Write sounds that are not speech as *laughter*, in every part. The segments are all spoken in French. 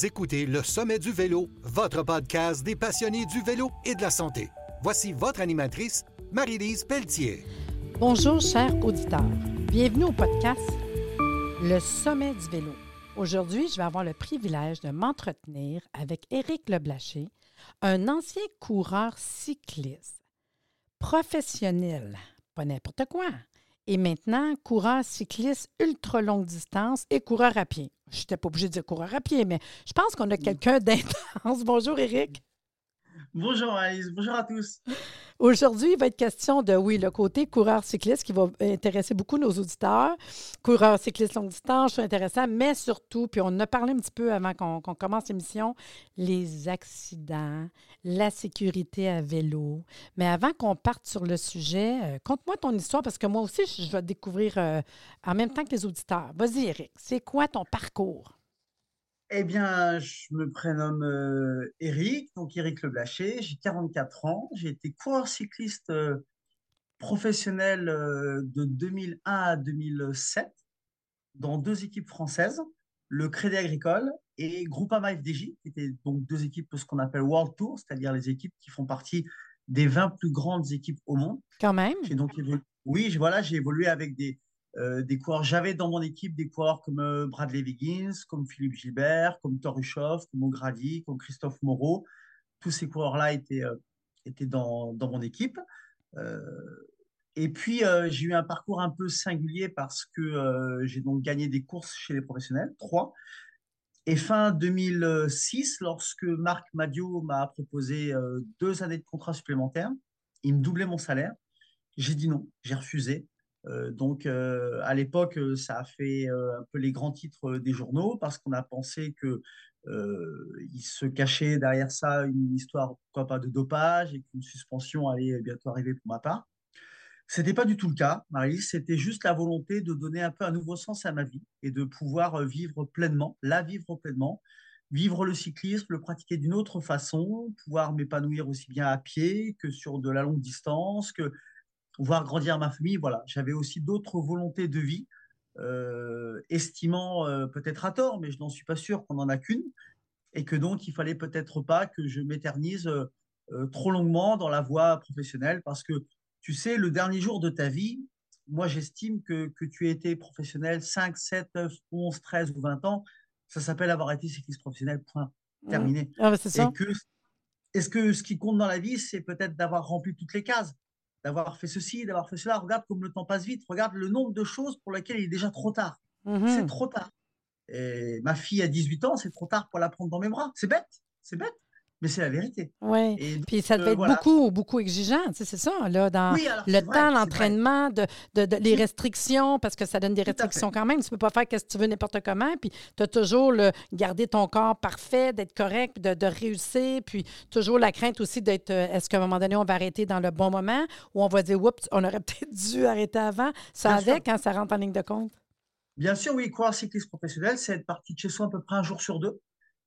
Écoutez Le Sommet du Vélo, votre podcast des passionnés du vélo et de la santé. Voici votre animatrice, Marie-Lise Pelletier. Bonjour, chers auditeurs. Bienvenue au podcast Le Sommet du Vélo. Aujourd'hui, je vais avoir le privilège de m'entretenir avec Éric Leblaché, un ancien coureur cycliste, professionnel, pas n'importe quoi, et maintenant coureur cycliste ultra longue distance et coureur à pied. Je n'étais pas obligée de dire coureur à pied, mais je pense qu'on a quelqu'un *laughs* d'intense. Bonjour, Éric. Bonjour Alice, bonjour à tous. Aujourd'hui, il va être question de, oui, le côté coureur cycliste qui va intéresser beaucoup nos auditeurs. Coureur cycliste longue distance, c'est intéressant, mais surtout, puis on a parlé un petit peu avant qu'on commence l'émission, les accidents, la sécurité à vélo. Mais avant qu'on parte sur le sujet, euh, conte-moi ton histoire parce que moi aussi, je vais découvrir euh, en même temps que les auditeurs. Vas-y, Eric, c'est quoi ton parcours? Eh bien, je me prénomme euh, Eric, donc Eric Leblaché, j'ai 44 ans, j'ai été coureur cycliste euh, professionnel euh, de 2001 à 2007 dans deux équipes françaises, le Crédit Agricole et Groupama FDJ, qui étaient donc deux équipes de ce qu'on appelle World Tour, c'est-à-dire les équipes qui font partie des 20 plus grandes équipes au monde. Quand même. donc oui, voilà, j'ai évolué avec des, euh, des coureurs. J'avais dans mon équipe des coureurs comme euh, Bradley Wiggins, comme Philippe Gilbert, comme Torushov, comme O'Grady, comme Christophe Moreau. Tous ces coureurs-là étaient, euh, étaient dans, dans, mon équipe. et puis, j'ai eu un parcours un peu singulier parce que j'ai donc gagné des courses chez les professionnels, trois. Et fin 2006, lorsque Marc Madio m'a proposé deux années de contrat supplémentaire, il me doublait mon salaire. J'ai dit non, j'ai refusé. Euh, donc, euh, à l'époque, euh, ça a fait un peu les grands titres des journaux parce qu'on a pensé que il se cachait derrière ça une histoire, pourquoi pas, de dopage et qu'une suspension allait bientôt arriver pour ma part. C'était pas du tout le cas, Marie. C'était juste la volonté de donner un peu un nouveau sens à ma vie et de pouvoir vivre pleinement, la vivre pleinement, vivre le cyclisme, le pratiquer d'une autre façon, pouvoir m'épanouir aussi bien à pied que sur de la longue distance, que voir grandir ma famille. Voilà, j'avais aussi d'autres volontés de vie, euh, estimant euh, peut-être à tort, mais je n'en suis pas sûr qu'on n'en a qu'une, et que donc il fallait peut-être pas que je m'éternise euh, trop longuement dans la voie professionnelle, parce que tu sais, le dernier jour de ta vie, moi j'estime que, que tu as été professionnel 5, 7, 9, 11, 13 ou 20 ans, ça s'appelle avoir été cycliste professionnel, point, mmh. terminé. Ah, c'est ça. que, est-ce que ce qui compte dans la vie, c'est peut-être d'avoir rempli toutes les cases? D'avoir fait ceci, d'avoir fait cela. Regarde comme le temps passe vite. Regarde le nombre de choses pour lesquelles il est déjà trop tard. Mhm. C'est trop tard. Et ma fille a 18 ans, c'est trop tard pour la prendre dans mes bras. C'est bête, c'est bête mais c'est la vérité. Oui. Puis ça devait euh, être beaucoup, beaucoup exigeant, c'est ça, là, dans le temps, l'entraînement, de, de, les restrictions, parce que ça donne des restrictions quand même. Tu ne peux pas faire ce que tu veux n'importe comment. Puis tu as toujours le garder ton corps parfait, d'être correct, de, de, réussir. Puis toujours la crainte aussi d'être euh, est-ce qu'à un moment donné, on va arrêter dans le bon moment ou on va dire oups, on aurait *laughs* peut-être dû arrêter avant. Ça avec quand ça rentre en ligne de compte. Bien sûr, oui, croire cycliste professionnel, c'est être parti de chez soi à peu près un jour sur deux.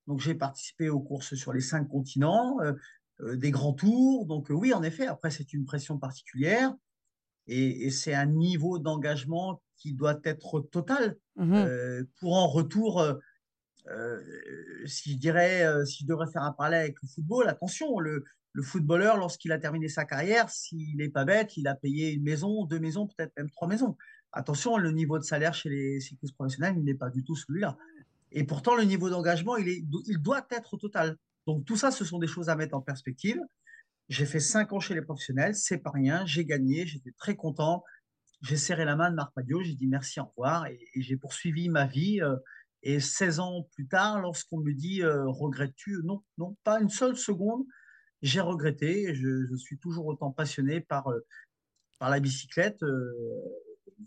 Donc, j'ai participé aux courses sur les cinq continents, euh, euh, des grands tours. Donc, euh, oui, en effet, après, c'est une pression particulière et, c'est un niveau d'engagement qui doit être total. Mmh pour en retour, si je dirais, si je devrais faire un parallèle avec le football, attention, le, le footballeur, lorsqu'il a terminé sa carrière, s'il n'est pas bête, il a payé une maison, deux maisons, peut-être même trois maisons. Attention, le niveau de salaire chez les cyclistes professionnels, il n'est pas du tout celui-là. Et pourtant, le niveau d'engagement, il, il doit être total. Donc, tout ça, ce sont des choses à mettre en perspective. J'ai fait cinq ans chez les professionnels, c'est pas rien. J'ai gagné, j'étais très content. J'ai serré la main de Marc Madio, j'ai dit merci, au revoir. Et, j'ai poursuivi ma vie. Euh, et 16 ans plus tard, lorsqu'on me dit euh, regrettes-tu? Non, non, pas une seule seconde. J'ai regretté. Je, suis toujours autant passionné par, euh, par la bicyclette.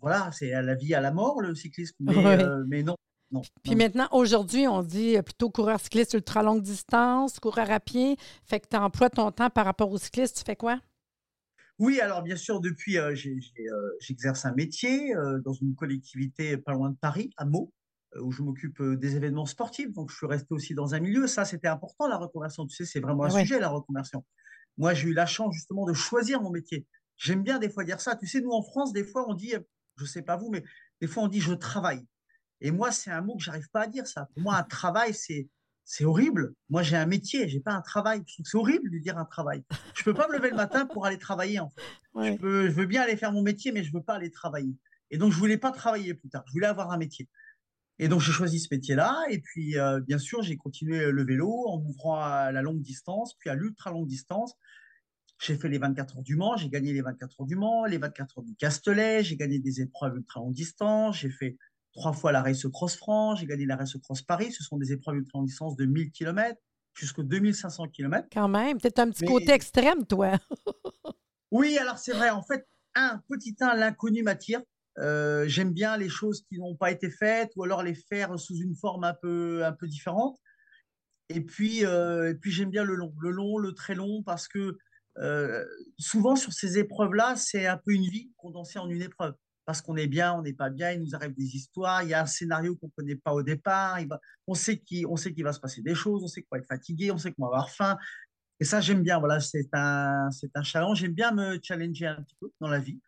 voilà, c'est à la vie, à la mort, le cyclisme. Mais, *laughs* mais non, puis maintenant, aujourd'hui, on dit euh, plutôt coureur cycliste ultra longue distance, coureur à pied. Fait que tu emploies ton temps par rapport au cycliste. Tu fais quoi? Oui, alors bien sûr, depuis, euh, euh, j'exerce un métier dans une collectivité pas loin de Paris, à Meaux, où je m'occupe des événements sportifs. Donc, je suis resté aussi dans un milieu. Ça, c'était important, la reconversion. Tu sais, c'est vraiment un sujet, la reconversion. Moi, j'ai eu la chance justement de choisir mon métier. J'aime bien des fois dire ça. Tu sais, nous, en France, des fois, on dit, je ne sais pas vous, mais des fois, on dit je travaille. Et moi, c'est un mot que j'arrive pas à dire ça. Pour moi, un travail, c'est c'est horrible. Moi, j'ai un métier, j'ai pas un travail. c'est horrible de dire un travail. Je peux pas me lever le matin pour aller travailler. En fait. Je, veux bien aller faire mon métier, mais je veux pas aller travailler. Et donc, je voulais pas travailler plus tard. Je voulais avoir un métier. Et donc, j'ai choisi ce métier-là. Et puis, euh, bien sûr, j'ai continué le vélo en ouvrant à la longue distance, puis à l'ultra longue distance. J'ai fait les 24 heures du Mans, j'ai gagné les 24 heures du Mans, les 24 heures du Castellet, j'ai gagné des épreuves ultra longue distance, j'ai fait trois fois la Race Cross France, j'ai gagné la Race Cross Paris. Ce sont des épreuves ultra longue distance de 1000 km jusqu'à 2500 km. Quand même, peut-être un petit côté extrême, toi. *laughs* oui, alors c'est vrai. En fait, un petit un, l'inconnu m'attire. Euh, j'aime bien les choses qui n'ont pas été faites ou alors les faire sous une forme un peu, un peu différente. Et puis, euh, et puis j'aime bien le long, le long, le très long, parce que euh, souvent sur ces épreuves-là, c'est un peu une vie condensée en une épreuve parce qu'on est bien, on n'est pas bien, il nous arrive des histoires, il y a un scénario qu'on ne connaît pas au départ, va, on sait qu'il va se passer des choses, on sait qu'on va être fatigué, on sait qu'on va avoir faim. Et ça, j'aime bien. Voilà, c'est un, un challenge. J'aime bien me challenger un petit peu dans la vie.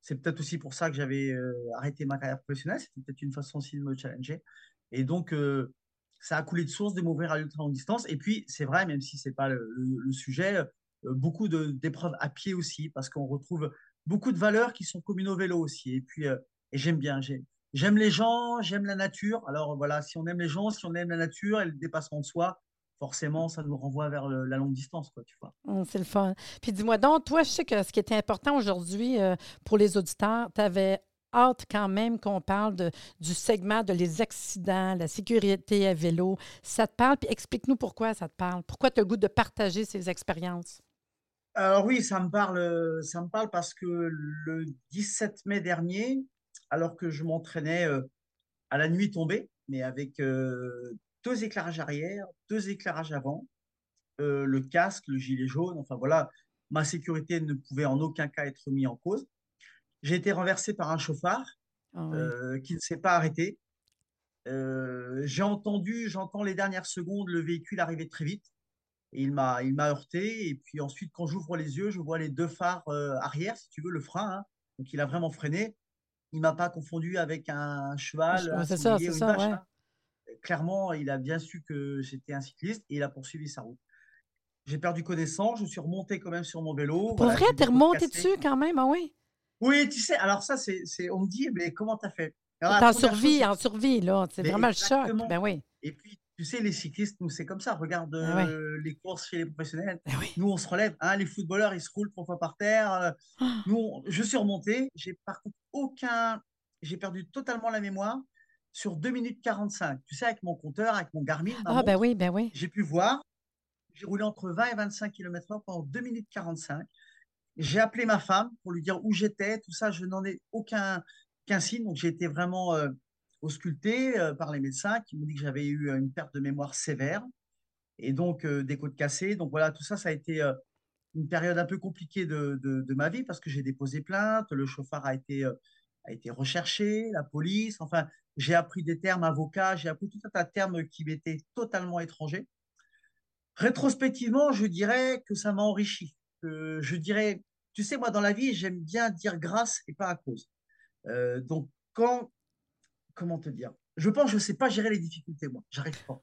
C'est peut-être aussi pour ça que j'avais euh, arrêté ma carrière professionnelle. C'était peut-être une façon aussi de me challenger. Et donc, euh, ça a coulé de source de m'ouvrir à l'ultra longue distance. Et puis, c'est vrai, même si c'est pas le, sujet, euh, beaucoup d'épreuves à pied aussi, parce qu'on retrouve beaucoup de valeurs qui sont communes au vélo aussi. Et puis, euh, et j'aime bien, j'aime les gens, j'aime la nature. Alors voilà, si on aime les gens, si on aime la nature et le dépassement de soi, forcément, ça nous renvoie vers la longue distance, quoi, tu vois. Mmh, c'est le fun. Puis dis-moi donc, toi, je sais que ce qui était important aujourd'hui euh, pour les auditeurs, tu avais hâte quand même qu'on parle du segment de les accidents, la sécurité à vélo. Ça te parle? Puis explique-nous pourquoi ça te parle. Pourquoi tu as le goût de partager ces expériences? Alors oui, ça me parle, ça me parle parce que le 17 mai dernier, alors que je m'entraînais euh, à la nuit tombée, mais avec euh, deux éclairages arrière, deux éclairages avant, euh, le casque, le gilet jaune, enfin voilà, ma sécurité ne pouvait en aucun cas être mise en cause. J'ai été renversé par un chauffard ah qui ne s'est pas arrêté. j'ai entendu, j'entends les dernières secondes, le véhicule arriver très vite il m'a, il m'a heurté. Et puis ensuite, quand j'ouvre les yeux, je vois les deux phares euh, arrière, si tu veux, le frein. Hein. Donc il a vraiment freiné. Il m'a pas confondu avec un cheval. c'est ça, c'est ça. Hein. Clairement, il a bien su que j'étais un cycliste et il a poursuivi sa route. J'ai perdu connaissance. Je suis remonté quand même sur mon vélo. Pour vrai, t'es remonté dessus quand même, ah oui. Oui, tu sais. Alors ça, c'est, c'est on me dit, mais comment t'as fait? En survie, en survie, là. C'est vraiment le choc. Ben oui. Et puis, tu sais, les cyclistes, nous, c'est comme ça. Regarde ah euh, les courses chez les professionnels. Ah nous, on se relève. Hein, les footballeurs, ils se roulent trois fois par terre. Euh, ah. Nous, je suis remonté. J'ai par contre aucun. J'ai perdu totalement la mémoire sur 2 minutes 45. Tu sais, avec mon compteur, avec mon Garmin. Ah, ben oui, ben oui. J'ai pu voir. J'ai roulé entre 20 et 25 km/h pendant 2 minutes 45. J'ai appelé ma femme pour lui dire où j'étais, tout ça. Je n'en ai aucun, aucun signe. Donc, j'ai été vraiment. Euh, ausculté euh, par les médecins qui m'ont dit que j'avais eu euh, une perte de mémoire sévère et donc euh, des côtes cassées. Donc voilà, tout ça, ça a été une période un peu compliquée de, de, ma vie parce que j'ai déposé plainte, le chauffard a été, a été recherché, la police, enfin, j'ai appris des termes avocats, j'ai appris tout un tas de termes qui m'étaient totalement étrangers. Rétrospectivement, je dirais que ça m'a enrichi. je dirais, tu sais, moi, dans la vie, j'aime bien dire grâce et pas à cause. donc, quand comment te dire Je pense que je ne sais pas gérer les difficultés, moi. J'arrive pas.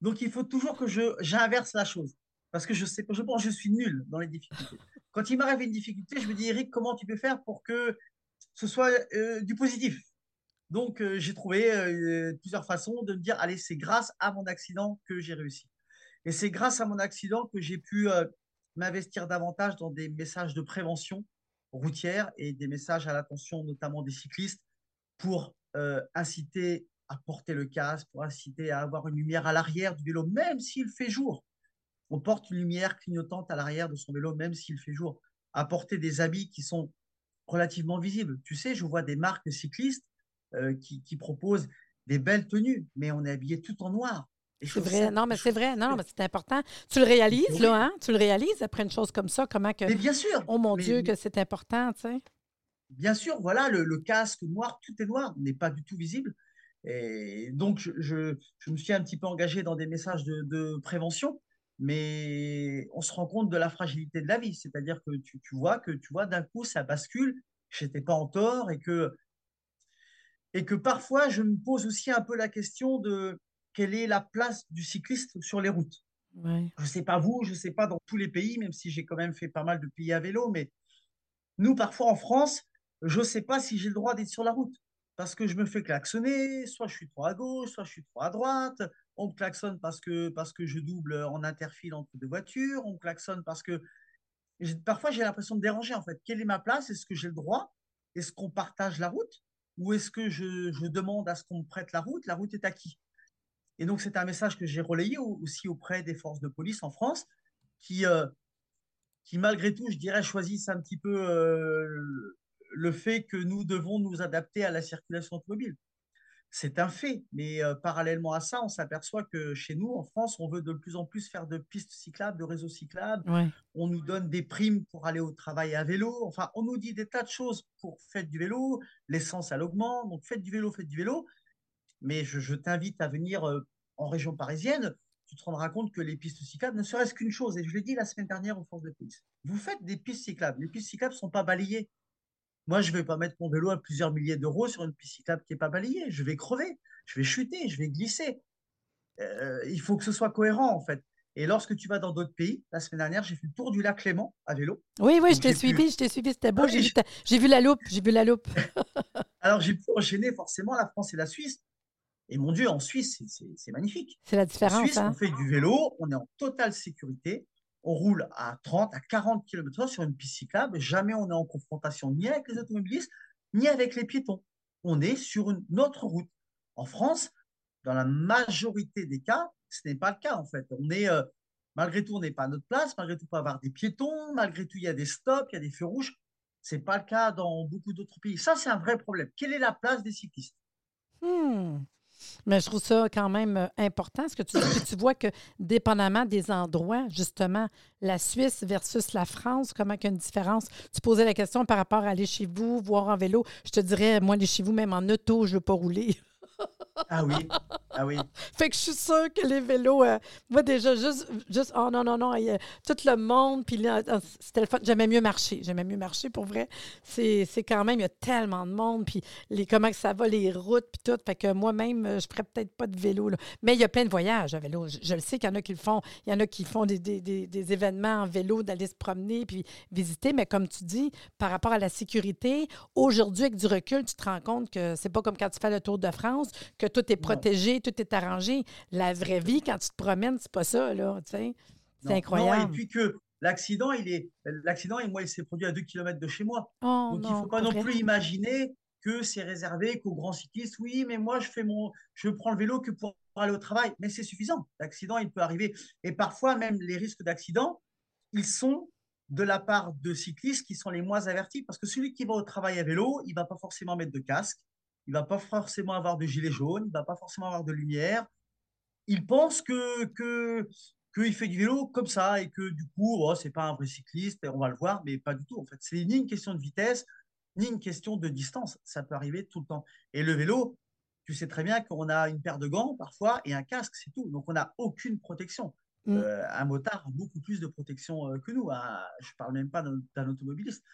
Donc, il faut toujours que je j'inverse la chose. Parce que je sais je pense que je suis nul dans les difficultés. Quand il m'arrive une difficulté, je me dis, Eric, comment tu peux faire pour que ce soit euh, du positif? Donc, euh, j'ai trouvé euh, plusieurs façons de me dire, allez, c'est grâce à mon accident que j'ai réussi. Et c'est grâce à mon accident que j'ai pu m'investir davantage dans des messages de prévention routière et des messages à l'attention notamment des cyclistes pour euh, inciter à porter le casque, pour inciter à avoir une lumière à l'arrière du vélo, même s'il fait jour. On porte une lumière clignotante à l'arrière de son vélo, même s'il fait jour. Apporter des habits qui sont relativement visibles. Tu sais, je vois des marques cyclistes euh, qui, proposent des belles tenues, mais on est habillé tout en noir. C'est vrai, non, mais c'est vrai, non, mais c'est important. Tu le réalises, là, hein? Tu le réalises après une chose comme ça, comment que. Mais bien sûr. Oh mon Dieu, que c'est important, tu sais? Bien sûr, voilà, le, casque noir, tout est noir, n'est pas du tout visible. Et donc, je, me suis un petit peu engagé dans des messages de, prévention, mais on se rend compte de la fragilité de la vie. C'est-à-dire que tu, vois que tu vois d'un coup, ça bascule, je n'étais pas en tort, et que, et que parfois, je me pose aussi un peu la question de quelle est la place du cycliste sur les routes. Ouais. Je ne sais pas vous, je ne sais pas dans tous les pays, même si j'ai quand même fait pas mal de pays à vélo, mais nous, parfois en France, je ne sais pas si j'ai le droit d'être sur la route parce que je me fais klaxonner, soit je suis trop à gauche, soit je suis trop à droite. On me klaxonne parce que, parce que je double en interfile entre deux voitures. On me klaxonne parce que parfois j'ai l'impression de déranger en fait. Quelle est ma place? Est-ce que j'ai le droit? Est-ce qu'on partage la route? Ou est-ce que je, je, demande à ce qu'on me prête la route? La route est à qui? Et donc c'est un message que j'ai relayé aussi auprès des forces de police en France qui, euh, qui malgré tout, je dirais, choisissent un petit peu euh, le fait que nous devons nous adapter à la circulation automobile. C'est un fait, mais euh, parallèlement à ça, on s'aperçoit que chez nous, en France, on veut de plus en plus faire de pistes cyclables, de réseaux cyclables. On nous donne des primes pour aller au travail à vélo. Enfin, on nous dit des tas de choses pour faire du vélo. L'essence, elle augmente. Donc, faites du vélo, faites du vélo. Mais je, t'invite à venir euh, en région parisienne. Tu te rendras compte que les pistes cyclables ne serait-ce qu'une chose. Et je l'ai dit la semaine dernière aux forces de police. Vous faites des pistes cyclables. Les pistes cyclables ne sont pas balayées. Moi, je ne vais pas mettre mon vélo à plusieurs milliers d'euros sur une piste cyclable qui n'est pas balayée. Je vais crever, je vais chuter, je vais glisser. Euh, il faut que ce soit cohérent, en fait. Et lorsque tu vas dans d'autres pays, la semaine dernière, j'ai fait le tour du lac Léman à vélo. Oui, oui, je t'ai suivi, je t'ai suivi, c'était beau. j'ai, vu la loupe, j'ai vu la loupe. *laughs* Alors, j'ai pu enchaîner forcément la France et la Suisse. Et mon Dieu, en Suisse, c'est, magnifique. C'est la différence. En Suisse, hein. on fait du vélo, on est en totale sécurité on roule à 30, à 40 km/h sur une piste cyclable. Jamais on est en confrontation ni avec les automobilistes, ni avec les piétons. On est sur une autre route. En France, dans la majorité des cas, ce n'est pas le cas en fait. On est, euh, malgré tout, on n'est pas à notre place. Malgré tout, on peut avoir des piétons. Malgré tout, il y a des stops, il y a des feux rouges. Ce n'est pas le cas dans beaucoup d'autres pays. Ça, c'est un vrai problème. Quelle est la place des cyclistes? Hmm. Mais je trouve ça quand même euh, important, ce que tu dis. tu vois que, dépendamment des endroits, justement, la Suisse versus la France, comment il y a une différence? Tu posais la question par rapport à aller chez vous, voir en vélo. Je te dirais, moi, aller chez vous, même en auto, je ne veux pas rouler. Ah oui, ah oui. fait que je suis sûre que les vélos, euh, moi déjà, juste, juste, oh non, non, non, il y a tout le monde, puis c'était le fun. J'aimais mieux marcher, j'aimais mieux marcher pour vrai. C'est quand même, il y a tellement de monde, puis les, comment que ça va, les routes, puis tout. Fait que moi-même, euh, je ferais peut-être pas de vélo, là. Mais il y a plein de voyages à vélo. Je, le sais qu'il y en a qui le font. Il y en a qui font des, des, des, événements en vélo, d'aller se promener, puis visiter. Mais comme tu dis, par rapport à la sécurité, aujourd'hui, avec du recul, tu te rends compte que c'est pas comme quand tu fais le Tour de France, que tout est protégé, tout est arrangé. La vraie vie, quand tu te promènes, c'est pas ça, là, tu sais. C'est incroyable. Non, et puis que l'accident, il est, l'accident, moi, il s'est produit à 2 km de chez moi. Oh, Donc, il ne faut pas non plus imaginer que c'est réservé qu'aux grands cyclistes. Oui, mais moi, je fais mon, je prends le vélo que pour aller au travail. Mais c'est suffisant. L'accident, il peut arriver. Et parfois, même les risques d'accident, ils sont de la part de cyclistes qui sont les moins avertis. Parce que celui qui va au travail à vélo, il ne va pas forcément mettre de casque il va pas forcément avoir de gilet jaune, il va pas forcément avoir de lumière. Il pense que que qu'il fait du vélo comme ça et que du coup, oh, c'est pas un vrai cycliste, on va le voir, mais pas du tout. En fait, c'est ni une question de vitesse, ni une question de distance. Ça peut arriver tout le temps. Et le vélo, tu sais très bien qu'on a une paire de gants parfois et un casque, c'est tout. Donc on n'a aucune protection. Mm. Euh, un motard a beaucoup plus de protection euh, que nous. Hein. Je ne parle même pas d'un automobiliste.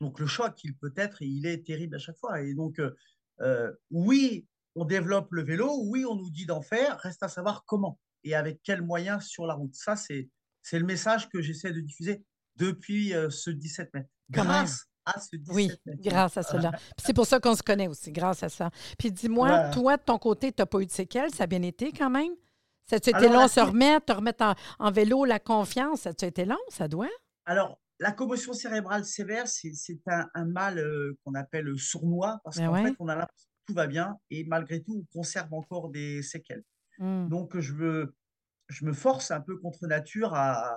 Donc le choc, il peut être, il est terrible à chaque fois. Et donc, euh, euh, oui, on développe le vélo, oui, on nous dit d'en faire, reste à savoir comment et avec quels moyens sur la route. Ça, c'est, c'est le message que j'essaie de diffuser depuis euh, ce 17 mai. Grâce à ce 17 oui, grâce à cela. c'est pour ça qu'on se connaît aussi, grâce à ça. Puis dis-moi, toi, de ton côté, tu n'as pas eu de séquelles, ça a bien été quand même? Ça a été long se remettre, te remettre en, vélo, la confiance, ça a été long, ça doit? Alors, la commotion cérébrale sévère, c'est un, mal euh, qu'on appelle sournois parce qu'en fait, on a l'impression que tout va bien et malgré tout, on conserve encore des séquelles. Mmh. Donc, je, veux, je me force un peu contre nature à,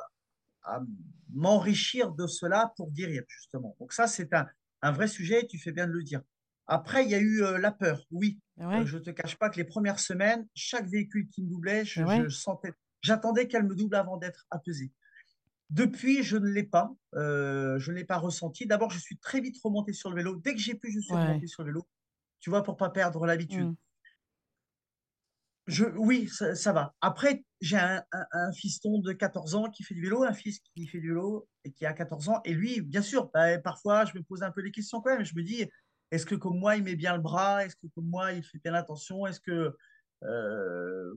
m'enrichir de cela pour guérir, justement. Donc, ça, c'est un, vrai sujet, tu fais bien de le dire. Après, il y a eu euh, la peur, oui. Euh, je ne te cache pas que les premières semaines, chaque véhicule qui me doublait, je, je sentais, j'attendais qu'elle me double avant d'être apaisée. Depuis, je ne l'ai pas. Euh, je ne l'ai pas ressenti. D'abord, je suis très vite remonté sur le vélo. Dès que j'ai pu, je suis remonté sur le vélo. Tu vois, pour pas perdre l'habitude. Mmh. Je, oui, ça, va. Après, j'ai un, fiston de 14 ans qui fait du vélo, un fils qui fait du vélo et qui a 14 ans. Et lui, bien sûr, bah, parfois, je me pose un peu les questions quand même. Je me dis, est-ce que comme moi, il met bien le bras? Est-ce que comme moi, il fait bien attention Est-ce que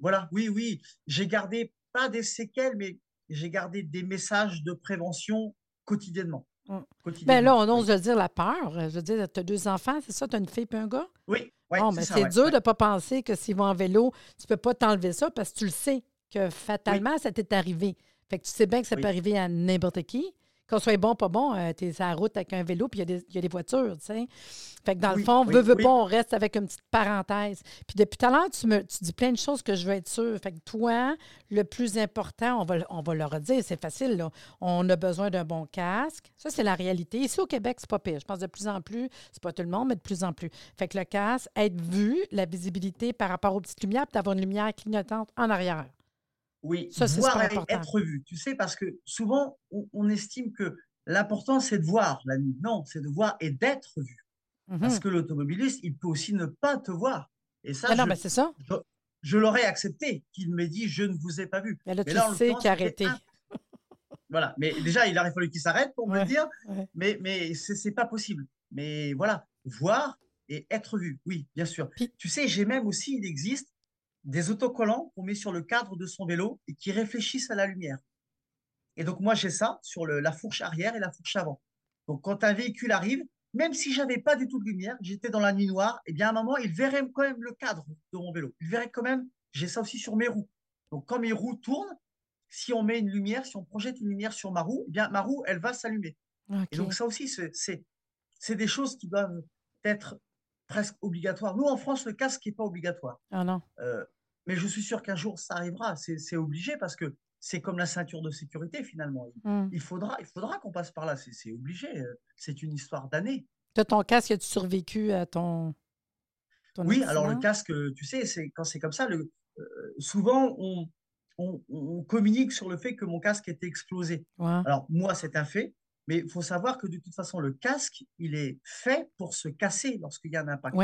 voilà, oui, oui. J'ai gardé pas des séquelles, mais j'ai gardé des messages de prévention quotidiennement. Mm. Ben là, on ose dire la peur. Je veux dire, tu as deux enfants, c'est ça? Tu as une fille et un gars? Oui. mais c'est dur de ne pas penser que s'ils vont en vélo, tu ne peux pas t'enlever ça parce que tu le sais que fatalement, ça t'est arrivé. Fait que tu sais bien que ça peut arriver à n'importe qui qu'on soit bon, pas bon, euh, tu es sur la route avec un vélo, puis il y, a des voitures, tu sais. Fait que dans le fond, veut, veut pas, on reste avec une petite parenthèse. Puis depuis tout à l'heure, tu me tu dis plein de choses que je veux être sûre. Fait que toi, le plus important, on va, on va le redire, c'est facile, là. On a besoin d'un bon casque. Ça, c'est la réalité. Ici, au Québec, c'est pas pire. Je pense de plus en plus, c'est pas tout le monde, mais de plus en plus. Fait que le casque, être vu, la visibilité par rapport aux petites lumières, puis d'avoir une lumière clignotante en arrière. Oui, ça, voir et être vu. Tu sais, parce que souvent, on, estime que l'important, c'est de voir la nuit. Non, c'est de voir et d'être vu. Parce mmh que l'automobiliste, il peut aussi ne pas te voir. Et ça, ah je, ça. je, l'aurais accepté qu'il m'ait dit je ne vous ai pas vu. Mais là, tu sais qu'il a arrêté. *laughs* Voilà, mais déjà, il aurait fallu qu'il s'arrête pour me le dire, mais, mais ce n'est pas possible. Mais voilà, voir et être vu, oui, bien sûr. tu sais, j'ai même aussi, il existe des autocollants qu'on met sur le cadre de son vélo et qui réfléchissent à la lumière. Et donc, moi, j'ai ça sur la fourche arrière et la fourche avant. Donc, quand un véhicule arrive, même si j'avais pas du tout de lumière, j'étais dans la nuit noire, et eh bien à un moment, il verrait quand même le cadre de mon vélo. Il verrait quand même, j'ai ça aussi sur mes roues. Donc, quand mes roues tournent, si on met une lumière, si on projette une lumière sur ma roue, eh bien ma roue, elle va s'allumer. Et donc, ça aussi, c'est des choses qui doivent être presque obligatoire. Nous, en France, le casque n'est pas obligatoire. Ah non. Euh, mais je suis sûr qu'un jour, ça arrivera. C'est obligé parce que c'est comme la ceinture de sécurité, finalement. Il, mmh. faudra, il faudra qu'on passe par là. C'est obligé. C'est une histoire d'années. ton casque, as-tu survécu à ton. oui, alors le casque, tu sais, c'est quand c'est comme ça, le, euh, souvent, on, on, communique sur le fait que mon casque était explosé. Alors, moi, c'est un fait. Mais il faut savoir que de toute façon, le casque, il est fait pour se casser lorsqu'il y a un impact.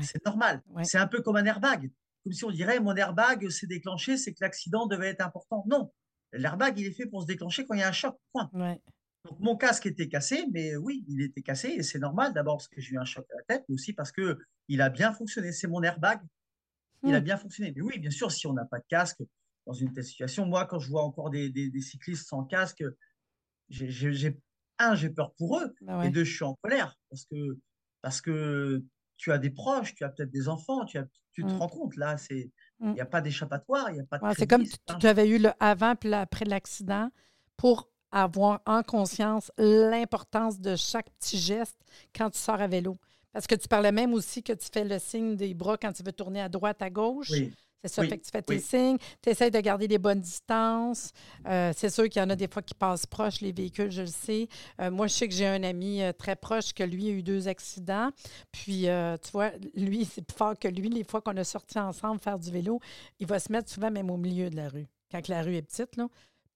C'est normal. C'est un peu comme un airbag. Comme si on dirait mon airbag s'est déclenché, c'est que l'accident devait être important. Non, l'airbag, il est fait pour se déclencher quand il y a un choc. Point. Donc mon casque était cassé, mais oui, il était cassé et c'est normal d'abord parce que j'ai eu un choc à la tête, mais aussi parce que il a bien fonctionné. C'est mon airbag, il a hmm. bien fonctionné. Mais oui, bien sûr, si on n'a pas de casque dans une telle situation, moi, quand je vois encore des, cyclistes sans casque, j'ai un, j'ai peur pour eux, bah et deux, je suis en colère parce que, parce que tu as des proches, tu as peut-être des enfants, tu, as, tu te mmh. rends compte, là, c'est il n'y a pas d'échappatoire, il n'y a pas de C'est comme tu, avais eu le avant puis après l'accident pour avoir en conscience l'importance de chaque petit geste quand tu sors à vélo. Parce que tu parlais même aussi que tu fais le signe des bras quand tu veux tourner à droite, à gauche. Oui. C'est ça, fait que tu fais tes signes, tu essaies de garder les bonnes distances. Euh, c'est sûr qu'il y en a des fois qui passent proches, les véhicules, je le sais. Euh, moi, je sais que j'ai un ami euh, très proche que lui a eu deux accidents. Puis, tu vois, lui, *laughs* c'est plus fort que lui. Les fois qu'on a sorti ensemble faire du vélo, il va se mettre souvent même au milieu de la rue, quand la rue est petite, là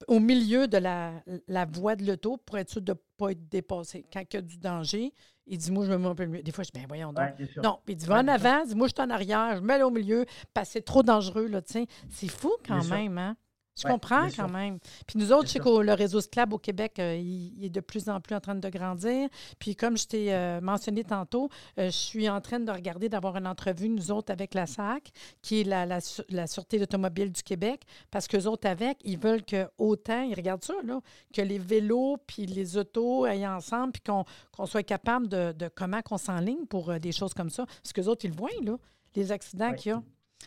au milieu de la, la voie de l'auto pour être sûr de ne pas être dépassé. Quand il y a du danger, il dit, moi, je me mets un peu mieux. Des fois, je dis, ben voyons donc. non, puis il dit, va en avant, dis, moi, je suis en arrière, je me mets au milieu, parce que c'est trop dangereux, là, tu C'est fou quand même, hein? Je comprends quand même. Puis nous autres, je sais que le réseau Sclab au Québec, euh, il, est de plus en plus en train de grandir. Puis comme je t'ai euh, mentionné tantôt, euh, je suis en train de regarder d'avoir une entrevue, nous autres, avec la SAC, qui est la, la, Sûreté automobile du Québec, parce qu'eux autres, avec, ils veulent que autant, ils regardent ça, là, que les vélos puis les autos aillent ensemble, puis qu'on soit capable de, de comment qu'on s'enligne pour des choses comme ça. Parce qu'eux autres, ils le voient, là, les accidents qu'il y a.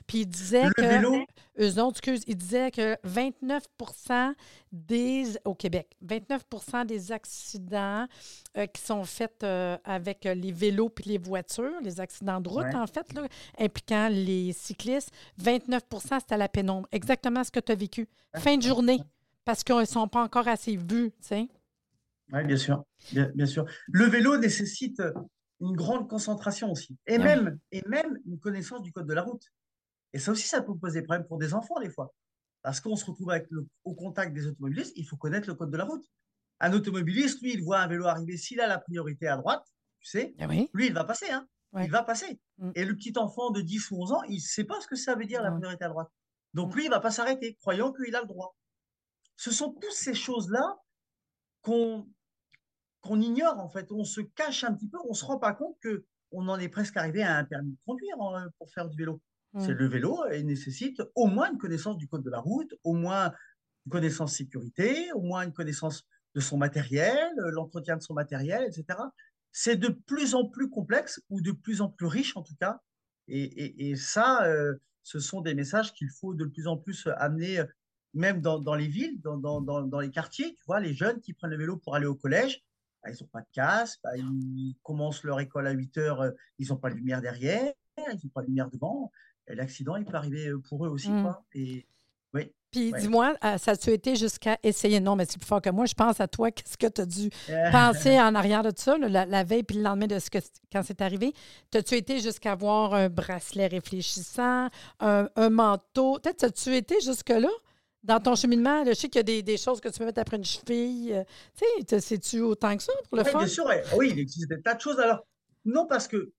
Puis il disait que. Eux autres, excuse, il disait que 29 des. Au Québec, 29% des accidents euh, qui sont faits euh, avec les vélos puis les voitures, les accidents de route, en fait, là, impliquant les cyclistes, 29% c'est à la pénombre. Exactement ce que tu as vécu. Fin de journée, parce qu'ils ne sont pas encore assez vus, tu sais. Oui, bien sûr. Bien, sûr. Le vélo nécessite une grande concentration aussi. Et, même, et même une connaissance du code de la route. Et ça aussi, ça peut poser problème pour des enfants des fois. Parce qu'on se retrouve avec au contact des automobilistes, il faut connaître le code de la route. Un automobiliste, lui, il voit un vélo arriver, s'il a la priorité à droite, tu sais, ah lui, il va passer. Hein. Il va passer. Mm. Et le petit enfant de 10 ou 11 ans, il ne sait pas ce que ça veut dire la priorité à droite. Donc mm. lui, il ne va pas s'arrêter, croyant qu'il a le droit. Ce sont toutes ces choses-là qu'on qu'on ignore, en fait. On se cache un petit peu, on ne se rend pas compte qu'on en est presque arrivé à un permis de conduire pour faire du vélo. C'est Mm. le vélo et nécessite au moins une connaissance du code de la route, au moins une connaissance sécurité, au moins une connaissance de son matériel, euh, l'entretien de son matériel, etc. C'est de plus en plus complexe ou de plus en plus riche en tout cas. Et, et- et ça, euh, ce sont des messages qu'il faut de plus en plus amener, euh, même dans, dans les villes, dans, dans- dans- dans les quartiers. Tu vois, les jeunes qui prennent le vélo pour aller au collège, bah, ils n'ont pas de casque, bah, ils commencent leur école à 8 heures, ils n'ont pas de lumière derrière, ils n'ont pas de lumière devant. L'accident, il peut arriver euh, pour eux aussi, Mm. quoi. Et oui. Puis Ouais. dis-moi, euh, ça a-tu été jusqu'à essayer? Non, mais c'est plus fort que moi. Je pense à toi. Qu'est-ce que tu as dû *laughs* penser en arrière de ça, la, la veille puis le lendemain de ce que quand c'est arrivé? T'as-tu été jusqu'à avoir un bracelet réfléchissant, un, un manteau? Peut-être as-tu été jusque-là? Dans ton cheminement, là, je sais qu'il y a des, des choses que tu peux mettre après une cheville. euh, tu sais, sais-tu autant que ça pour le Oui, fun? bien sûr, ouais. oui, il existe des tas de choses. Alors, non, parce que,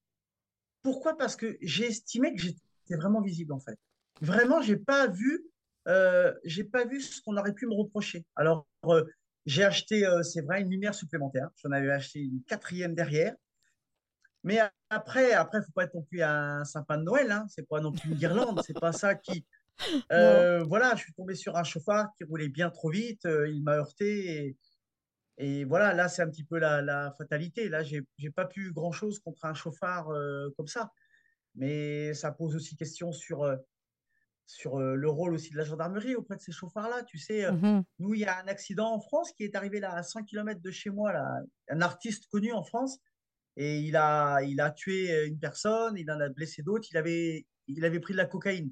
pourquoi? Parce que j'ai estimé que j'étais vraiment visible, en fait. Vraiment, j'ai pas vu, euh, j'ai pas vu ce qu'on aurait pu me reprocher. Alors, euh, j'ai acheté, euh, c'est vrai, une lumière supplémentaire. J'en avais acheté une quatrième derrière. Mais après, après, faut pas être non plus un sapin de Noël, hein. C'est pas non plus une guirlande. C'est pas ça qui. *laughs* Voilà, je suis tombé sur un chauffard qui roulait bien trop vite. il m'a heurté et, et voilà, là, c'est un petit peu la, la fatalité. Là, j'ai j'ai pas pu grand-chose contre un chauffard euh, comme ça. Mais ça pose aussi question sur, euh, sur euh, le rôle aussi de la gendarmerie auprès de ces chauffards-là. Tu sais, euh, Mhm. nous, il y a un accident en France qui est arrivé là à 100 km de chez moi, là, un artiste connu en France, et il a, il a tué une personne, il en a blessé d'autres, il avait, il avait pris de la cocaïne.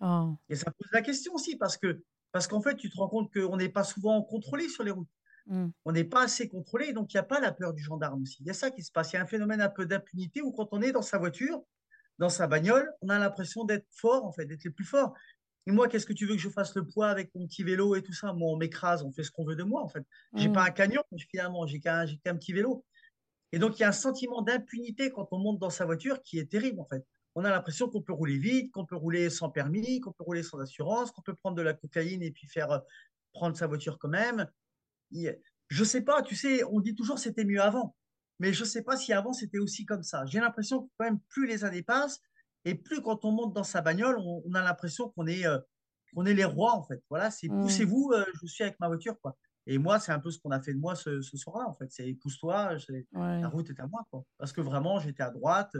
Oh. Et ça pose la question aussi, parce que, parce qu'en fait, tu te rends compte qu'on n'est pas souvent contrôlé sur les routes Mm. on n'est pas assez contrôlé, donc il n'y a pas la peur du gendarme aussi. Il y a ça qui se passe. Il y a un phénomène un peu d'impunité où quand on est dans sa voiture, dans sa bagnole, on a l'impression d'être fort, en fait, d'être les plus forts. Et moi, qu'est-ce que tu veux que je fasse le poids avec mon petit vélo et tout ça? Moi, on m'écrase, on fait ce qu'on veut de moi, en fait. J'ai Mm. pas un camion, finalement, j'ai qu'un j'ai qu'un petit vélo. Et donc, il y a un sentiment d'impunité quand on monte dans sa voiture qui est terrible, en fait. On a l'impression qu'on peut rouler vite, qu'on peut rouler sans permis, qu'on peut rouler sans assurance, qu'on peut prendre de la cocaïne et puis faire euh, prendre sa voiture quand même. Je sais pas, tu sais, on dit toujours c'était mieux avant, mais je sais pas si avant c'était aussi comme ça. J'ai l'impression que quand même plus les années passent et plus quand on monte dans sa bagnole, on, on a l'impression qu'on est, euh, qu'on est les rois en fait. Voilà, c'est Mm. poussez-vous, euh, je suis avec ma voiture quoi. Et moi, c'est un peu ce qu'on a fait de moi ce, ce soir-là en fait. C'est pousse-toi, Ouais. la route est à moi quoi. Parce que vraiment, j'étais à droite,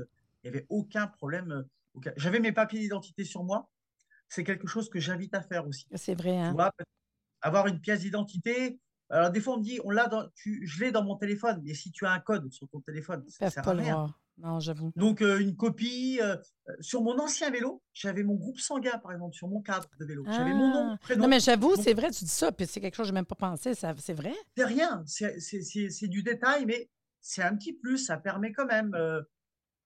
il n'y avait aucun problème. euh, aucun- J'avais mes papiers d'identité sur moi. C'est quelque chose que j'invite à faire aussi. C'est vrai, Tu hein? vois, avoir une pièce d'identité. Alors, des fois, on me dit, on l'a dans, tu, je l'ai dans mon téléphone, mais si tu as un code sur ton téléphone, ça sert pas à rien. Non, j'avoue. Donc, euh, une copie. euh, euh, sur mon ancien vélo, j'avais mon groupe sanguin, par exemple, sur mon cadre de vélo. J'avais mon nom, Ah. prénom. Non, mais j'avoue, c'est vrai, tu dis ça, puis c'est quelque chose que je n'ai même pas pensé. ça- C'est vrai? C'est rien, c'est c'est- c'est- c'est du détail, mais c'est un petit plus. Ça permet quand même, euh,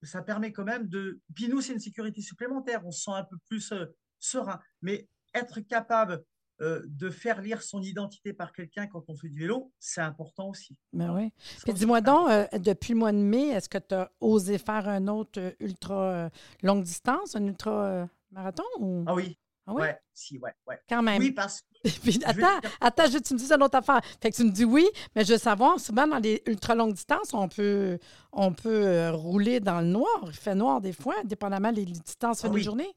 ça permet quand même de. Puis nous, c'est une sécurité supplémentaire. On se sent un peu plus serein. Mais être capable euh, de faire lire son identité par quelqu'un quand on fait du vélo, c'est important aussi. Ben oui. Puis dis-moi donc, euh, depuis le mois de mai, est-ce que tu as osé faire un autre euh, ultra longue distance, un ultra marathon? Ou... Ah oui, Ah oui? ouais, si, ouais, ouais. Quand même. Oui, parce *laughs* que Puis, je attends, te dire- attends, je, tu me dis une autre affaire. Fait que tu me dis oui, mais je veux savoir, souvent dans les ultra longues distances, on peut, on peut rouler dans le noir. Il fait noir des fois, dépendamment des distances Ah de oui. journée.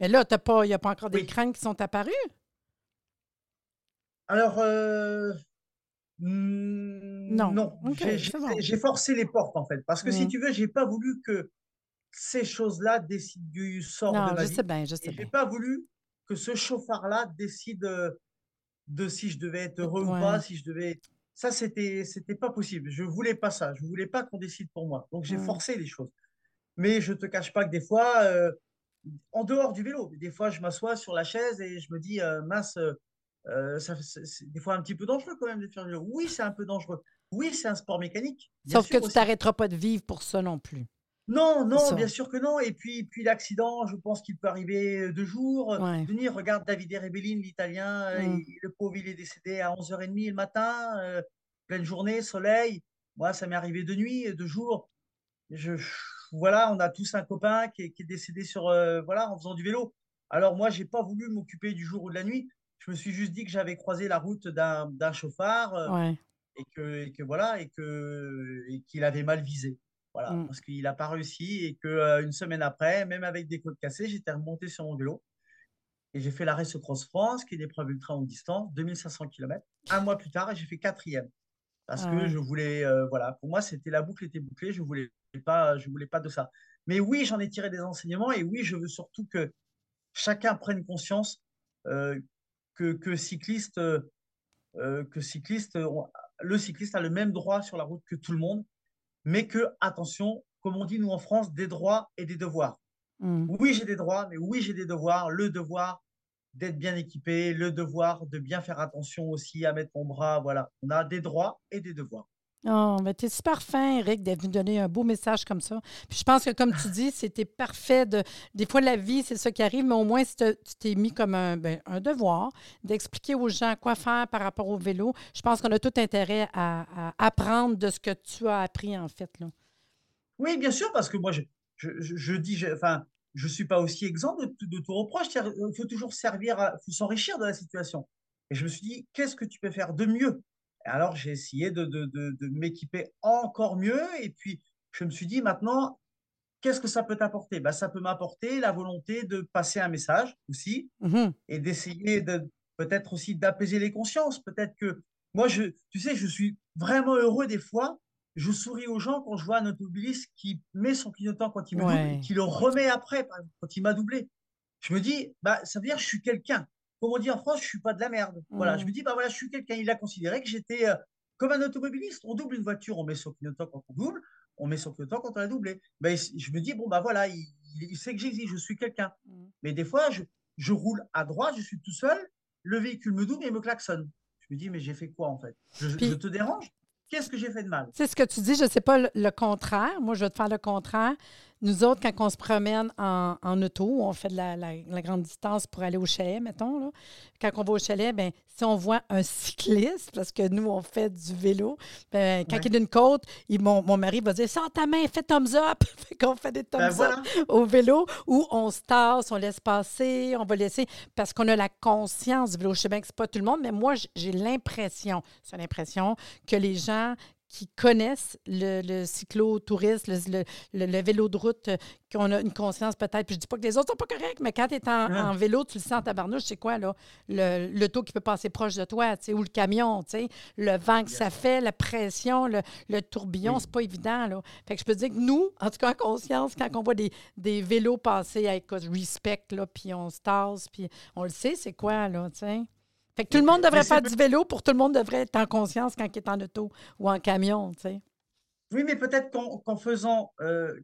Mais là, il n'y a pas encore des craintes qui sont apparues? Alors, euh, mm, Non. j'ai forcé les portes en fait, parce que si Mm. tu veux, j'ai pas voulu que ces choses-là décident du sort de Non, ma je vie. sais bien, je sais j'ai bien. pas voulu que ce chauffard-là décide euh, de si je devais être heureux ou pas, si je devais. Ça, c'était, c'était pas possible. Je voulais pas ça. Je voulais pas qu'on décide pour moi. Donc, j'ai Mm. forcé les choses. Mais je te cache pas que des fois, euh, en dehors du vélo, des fois, je m'assois sur la chaise et je me dis, euh, mince, euh, euh, c'est des fois un petit peu dangereux quand même de faire du vélo. Oui, c'est un peu dangereux. Oui, c'est un sport mécanique. Sauf que tu t'arrêteras pas de vivre pour ça non plus. Non, non, ça. bien sûr que non. Et puis, puis l'accident, je pense qu'il peut arriver deux jours. Ouais. Denis, regarde Davide Rebellin, l'Italien. euh, Mm. le pauvre, il est décédé à 11h30 le matin, euh, pleine journée, soleil. Moi, ça m'est arrivé de nuit, de jour. Je, voilà, on a tous un copain qui est, qui est décédé sur, euh, voilà, en faisant du vélo. Alors, moi, j'ai pas voulu m'occuper du jour ou de la nuit. Je me suis juste dit que j'avais croisé la route d'un chauffard euh, Ouais. et, que, et que voilà, et que- et qu'il avait mal visé. Voilà, Mm. parce qu'il n'a pas réussi et qu'une semaine après, même avec des côtes cassées, j'étais remonté sur mon vélo et j'ai fait l'arrêt sur Cross France, qui est une épreuve ultra longue distance, 2500 km. Un mois plus tard, j'ai fait quatrième. Parce Ah que je voulais, euh, voilà, pour moi, c'était la boucle était bouclée, je voulais pas, je voulais pas de ça. Mais oui, j'en ai tiré des enseignements et oui, je veux surtout que chacun prenne conscience euh, que, que cycliste, euh, que cycliste, on- le cycliste a le même droit sur la route que tout le monde, mais que, attention, comme on dit nous en France, des droits et des devoirs. Mm. Oui, j'ai des droits, mais oui, j'ai des devoirs. Le devoir d'être bien équipé, le devoir de bien faire attention aussi à mettre mon bras. Voilà, on a des droits et des devoirs. Oh, mais t'es super fin, Eric, d'être venu donner un beau message comme ça. Puis je pense que, comme tu dis, c'était parfait. De... Des fois, la vie, c'est ça qui arrive, mais au moins, tu t'es mis comme un, ben, un devoir d'expliquer aux gens quoi faire par rapport au vélo. Je pense qu'on a tout intérêt à, apprendre de ce que tu as appris, en fait. Là. Oui, bien sûr, parce que moi, je, dis, enfin, je suis pas aussi exempt de, de tout reproche. Il faut toujours servir, il faut s'enrichir de la situation. Et je me suis dit, qu'est-ce que tu peux faire de mieux? Alors, j'ai essayé de, de, de, de m'équiper encore mieux. Et puis, je me suis dit, maintenant, qu'est-ce que ça peut t'apporter? Ben, ça peut m'apporter la volonté de passer un message aussi Mhm. et d'essayer de peut-être aussi d'apaiser les consciences. Peut-être que moi, je, tu sais, je suis vraiment heureux des fois. Je souris aux gens quand je vois un automobiliste qui met son clignotant quand il me double et qui le remet après, quand il m'a doublé. Je me dis, bah, ça veut dire que je suis quelqu'un. Comme on dit en France, je suis pas de la merde. Voilà, Mm. je me dis, bah voilà, je suis quelqu'un. Il a considéré que j'étais euh, comme un automobiliste. On double une voiture, on met son clignotant quand on double, on met son clignotant quand on l'a doublé. Ben, je me dis, bon, bah voilà, il, il sait que j'existe, je suis quelqu'un. Mm. Mais des fois, je, je roule à droite, je suis tout seul, le véhicule me double et me klaxonne. Je me dis, mais j'ai fait quoi en fait? Je, Puis- je te dérange? Qu'est-ce que j'ai fait de mal? Sais, ce que tu dis, je ne sais pas le, le contraire. Moi, je vais te faire le contraire. Nous autres, quand on se promène en, en auto, on fait de la, la- la grande distance pour aller au chalet, mettons. Là. Quand on va au chalet, ben, si on voit un cycliste, parce que nous, on fait du vélo, ben, quand Ouais. il est d'une côte, il- mon, mon mari va dire Sors ta main, fais thumbs up. *laughs* fait qu'on fait des thumbs Ben up au vélo où on se tasse, on laisse passer, on va laisser parce qu'on a la conscience du vélo. Je sais bien que c'est pas tout le monde, mais moi, j'ai l'impression, c'est l'impression que les gens qui connaissent le, le cyclotourisme, le, le- le- le vélo de route, euh, qu'on a une conscience peut-être. Puis je dis pas que les autres sont pas corrects, mais quand tu es en, Ouais. en vélo, tu le sens en tabarnouche, c'est quoi, là? Le, taux qui peut passer proche de toi, tu sais, ou le camion, tu sais, le vent que ça fait, la pression, le, tourbillon, Oui. c'est pas évident, là. Fait que je peux dire que nous, en tout cas en conscience, quand on voit des, des vélos passer avec écoute, respect, là, puis on se tasse, puis on le sait, c'est quoi, là, tu sais. Fait que tout le monde devrait faire du vélo pour tout le monde devrait être en conscience quand il est en auto ou en camion, tu sais. Oui, mais peut-être qu'en faisant, euh,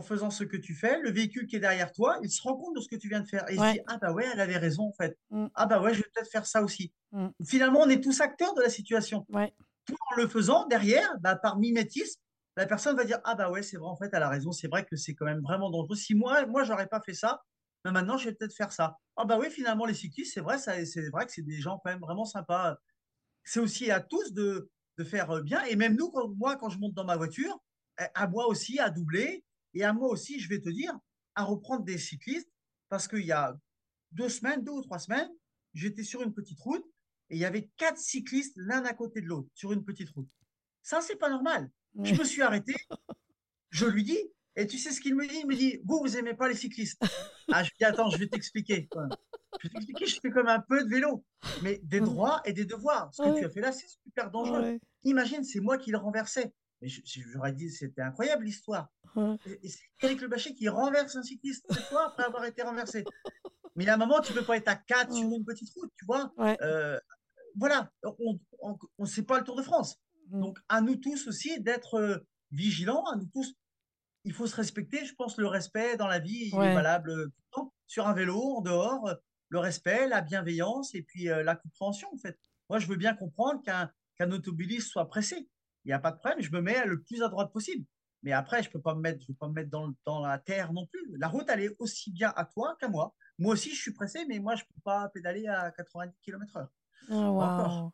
faisant ce que tu fais, le véhicule qui est derrière toi, il se rend compte de ce que tu viens de faire. Et il se dit, ah bah ouais, elle avait raison en fait. Mm. Ah bah ouais, je vais peut-être faire ça aussi. Mm. Finalement, on est tous acteurs de la situation. Ouais. Tout en le faisant, derrière, bah, par mimétisme, la personne va dire, ah bah ouais, c'est vrai, en fait, elle a raison, c'est vrai que c'est quand même vraiment dangereux. Si moi, moi, j'aurais pas fait ça, mais maintenant, je vais peut-être faire ça. Ah bah oui, finalement, les cyclistes, c'est vrai, c'est vrai que c'est des gens quand même vraiment sympas. C'est aussi à tous de, de faire euh, bien. Et même nous, quand, moi, quand je monte dans ma voiture, à- à moi aussi à doubler et à moi aussi, je vais te dire, à reprendre des cyclistes parce qu'il y a deux semaines, deux ou trois semaines, j'étais sur une petite route et il y avait quatre cyclistes l'un à côté de l'autre sur une petite route. Ça, c'est pas normal. Je me suis arrêté, je lui dis, et tu sais ce qu'il me dit? Il me dit, vous, vous aimez pas les cyclistes. Ah, je lui dis, attends, je vais t'expliquer. Je vais t'expliquer, je fais comme un peu de vélo, mais des droits et des devoirs. Ce que Ouais. tu as fait là, c'est super dangereux. Ouais, Imagine, c'est moi qui le renversais. Mais j'aurais dit, c'était incroyable l'histoire. ouais. Et, et c'est Eric Le Bachet qui renverse un cycliste cette fois après avoir été renversé. Mais à un moment, tu peux pas être à 4 sur une petite route, tu vois. Euh, voilà, on ne sait pas le Tour de France. Mm. Donc, à nous tous aussi d'être euh, vigilants, à nous tous. Il faut se respecter. Je pense le respect dans la vie, il Ouais. est valable tout le temps. Sur un vélo, en dehors, euh, le respect, la bienveillance et puis euh, la compréhension, en fait. Moi, je veux bien comprendre qu'un automobiliste soit pressé. Il n'y a pas de problème, je me mets le plus à droite possible. Mais après, je ne peux pas me mettre, je peux pas me mettre dans, le- dans la terre non plus. La route, elle est aussi bien à toi qu'à moi. Moi aussi, je suis pressé, mais moi, je ne peux pas pédaler à 90 km/h. Oh, wow.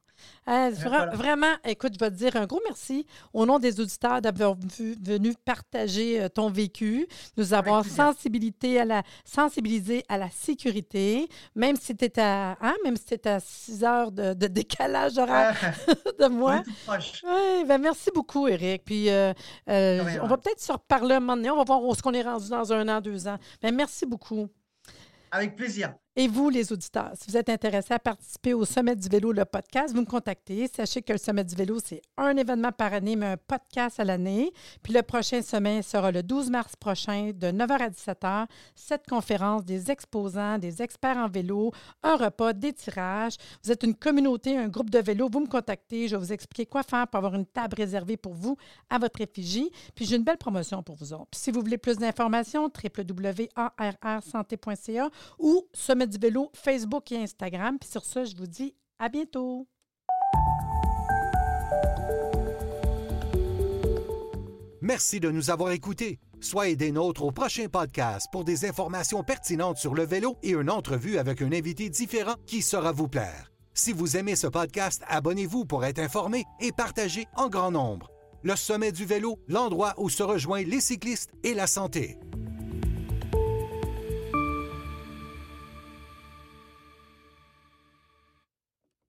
Euh, vraiment, écoute, je vais te dire un gros merci au nom des auditeurs d'avoir venu partager euh, ton vécu, nous avoir sensibilisé à la, sensibilisé à la sécurité, même si tu à, hein, même si à 6 heures de, décalage horaire *laughs* de moi. Ben merci beaucoup, Eric. Puis euh, on va peut-être se reparler un moment donné. On va voir où est-ce qu'on est rendu dans un an, deux ans. Ben, merci beaucoup. Avec plaisir. Et vous, les auditeurs, si vous êtes intéressés à participer au Sommet du vélo, le podcast, vous me contactez. Sachez que le Sommet du vélo, c'est un événement par année, mais un podcast à l'année. Puis le prochain sommet sera le 12 mars prochain, de 9h à 17h. Cette conférence, des exposants, des experts en vélo, un repas, des tirages. Vous êtes une communauté, un groupe de vélo, vous me contactez. Je vais vous expliquer quoi faire pour avoir une table réservée pour vous à votre effigie. Puis j'ai une belle promotion pour vous autres. Puis si vous voulez plus d'informations, www.arrsanté.ca ou sommet du vélo, Facebook et Instagram. Puis sur ça, je vous dis à bientôt. Merci de nous avoir écoutés. Soyez des nôtres au prochain podcast pour des informations pertinentes sur le vélo et une entrevue avec un invité différent qui saura vous plaire. Si vous aimez ce podcast, abonnez-vous pour être informé et partagez en grand nombre. Le sommet du vélo, l'endroit où se rejoignent les cyclistes et la santé.